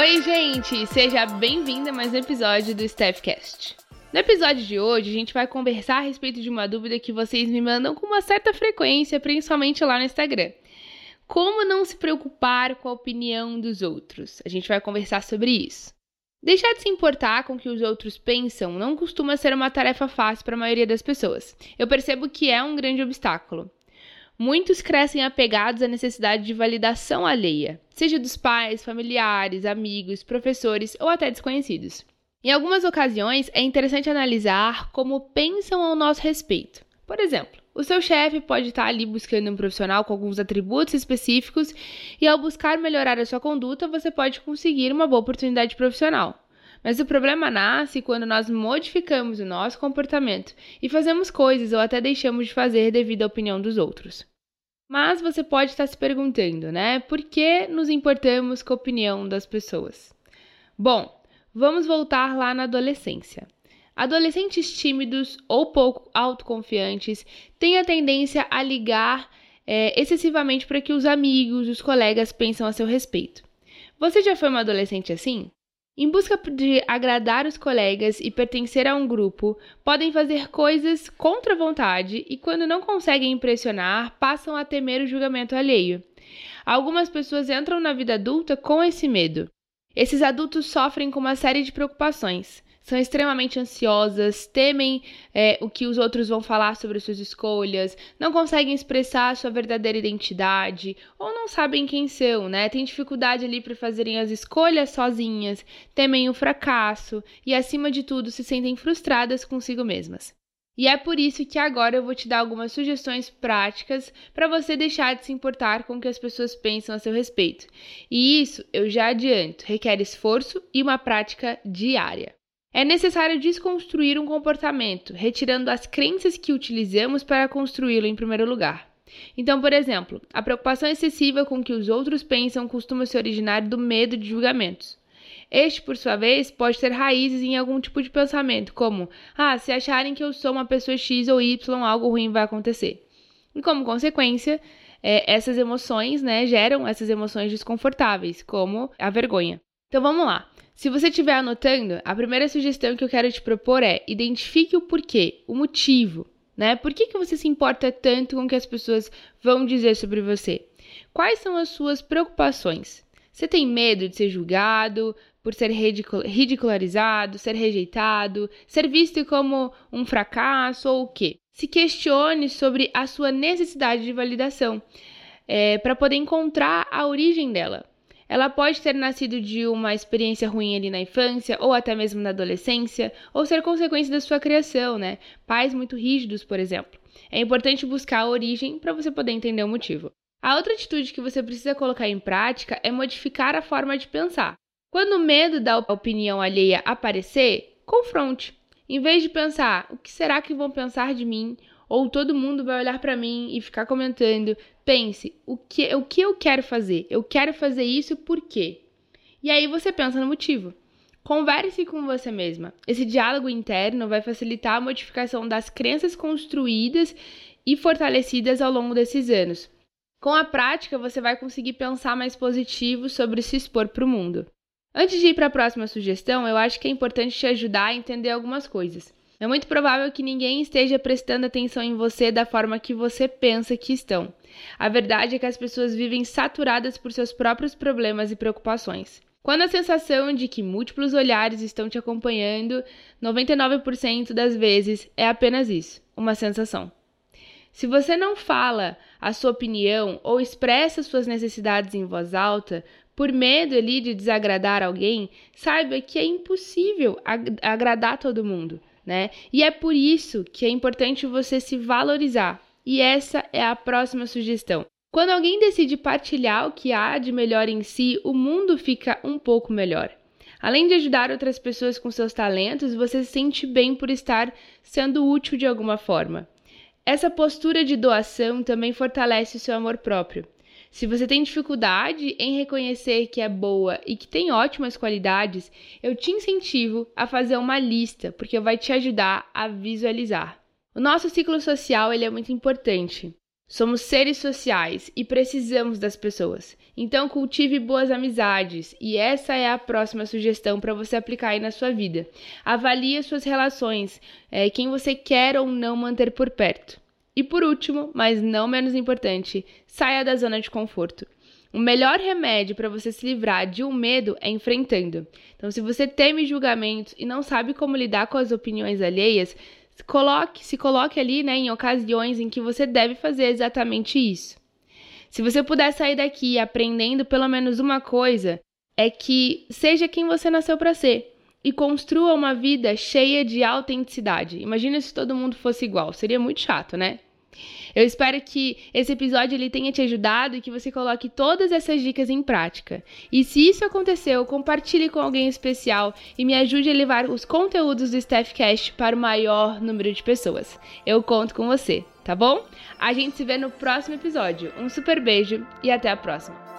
Oi, gente! Seja bem-vinda a mais um episódio do Staffcast. No episódio de hoje, a gente vai conversar a respeito de uma dúvida que vocês me mandam com uma certa frequência, principalmente lá no Instagram. Como não se preocupar com a opinião dos outros? A gente vai conversar sobre isso. Deixar de se importar com o que os outros pensam não costuma ser uma tarefa fácil para a maioria das pessoas. Eu percebo que é um grande obstáculo. Muitos crescem apegados à necessidade de validação alheia, seja dos pais, familiares, amigos, professores ou até desconhecidos. Em algumas ocasiões, é interessante analisar como pensam ao nosso respeito. Por exemplo, o seu chefe pode estar ali buscando um profissional com alguns atributos específicos e, ao buscar melhorar a sua conduta, você pode conseguir uma boa oportunidade profissional. Mas o problema nasce quando nós modificamos o nosso comportamento e fazemos coisas ou até deixamos de fazer devido à opinião dos outros. Mas você pode estar se perguntando, né? Por que nos importamos com a opinião das pessoas? Bom, vamos voltar lá na adolescência. Adolescentes tímidos ou pouco autoconfiantes têm a tendência a ligar é, excessivamente para que os amigos, os colegas pensam a seu respeito. Você já foi uma adolescente assim? Em busca de agradar os colegas e pertencer a um grupo, podem fazer coisas contra a vontade e, quando não conseguem impressionar, passam a temer o julgamento alheio. Algumas pessoas entram na vida adulta com esse medo. Esses adultos sofrem com uma série de preocupações são extremamente ansiosas, temem é, o que os outros vão falar sobre suas escolhas, não conseguem expressar sua verdadeira identidade ou não sabem quem são, né? Tem dificuldade ali para fazerem as escolhas sozinhas, temem o fracasso e, acima de tudo, se sentem frustradas consigo mesmas. E é por isso que agora eu vou te dar algumas sugestões práticas para você deixar de se importar com o que as pessoas pensam a seu respeito. E isso, eu já adianto, requer esforço e uma prática diária. É necessário desconstruir um comportamento, retirando as crenças que utilizamos para construí-lo em primeiro lugar. Então, por exemplo, a preocupação excessiva com o que os outros pensam costuma se originar do medo de julgamentos. Este, por sua vez, pode ter raízes em algum tipo de pensamento, como: ah, se acharem que eu sou uma pessoa X ou Y, algo ruim vai acontecer. E como consequência, é, essas emoções né, geram essas emoções desconfortáveis, como a vergonha. Então vamos lá. Se você estiver anotando, a primeira sugestão que eu quero te propor é identifique o porquê, o motivo, né? Por que, que você se importa tanto com o que as pessoas vão dizer sobre você? Quais são as suas preocupações? Você tem medo de ser julgado, por ser ridicularizado, ser rejeitado, ser visto como um fracasso ou o quê? Se questione sobre a sua necessidade de validação é, para poder encontrar a origem dela. Ela pode ter nascido de uma experiência ruim ali na infância, ou até mesmo na adolescência, ou ser consequência da sua criação, né? Pais muito rígidos, por exemplo. É importante buscar a origem para você poder entender o motivo. A outra atitude que você precisa colocar em prática é modificar a forma de pensar. Quando o medo da opinião alheia aparecer, confronte. Em vez de pensar, o que será que vão pensar de mim? ou todo mundo vai olhar para mim e ficar comentando. Pense, o que, o que eu quero fazer? Eu quero fazer isso por quê? E aí você pensa no motivo. Converse com você mesma. Esse diálogo interno vai facilitar a modificação das crenças construídas e fortalecidas ao longo desses anos. Com a prática, você vai conseguir pensar mais positivo sobre se expor para o mundo. Antes de ir para a próxima sugestão, eu acho que é importante te ajudar a entender algumas coisas. É muito provável que ninguém esteja prestando atenção em você da forma que você pensa que estão. A verdade é que as pessoas vivem saturadas por seus próprios problemas e preocupações. Quando a sensação de que múltiplos olhares estão te acompanhando, 99% das vezes é apenas isso, uma sensação. Se você não fala a sua opinião ou expressa suas necessidades em voz alta, por medo ali de desagradar alguém, saiba que é impossível ag agradar todo mundo né? E é por isso que é importante você se valorizar. E essa é a próxima sugestão. Quando alguém decide partilhar o que há de melhor em si, o mundo fica um pouco melhor. Além de ajudar outras pessoas com seus talentos, você se sente bem por estar sendo útil de alguma forma. Essa postura de doação também fortalece o seu amor próprio. Se você tem dificuldade em reconhecer que é boa e que tem ótimas qualidades, eu te incentivo a fazer uma lista, porque vai te ajudar a visualizar. O nosso ciclo social ele é muito importante. Somos seres sociais e precisamos das pessoas. Então cultive boas amizades e essa é a próxima sugestão para você aplicar aí na sua vida. Avalie as suas relações, é, quem você quer ou não manter por perto. E por último, mas não menos importante, saia da zona de conforto. O melhor remédio para você se livrar de um medo é enfrentando. Então, se você teme julgamentos e não sabe como lidar com as opiniões alheias, coloque, se coloque ali, né, em ocasiões em que você deve fazer exatamente isso. Se você puder sair daqui aprendendo pelo menos uma coisa, é que seja quem você nasceu para ser e construa uma vida cheia de autenticidade. Imagina se todo mundo fosse igual, seria muito chato, né? Eu espero que esse episódio ele tenha te ajudado e que você coloque todas essas dicas em prática. E se isso aconteceu, compartilhe com alguém especial e me ajude a levar os conteúdos do Staffcast para o maior número de pessoas. Eu conto com você, tá bom? A gente se vê no próximo episódio. Um super beijo e até a próxima.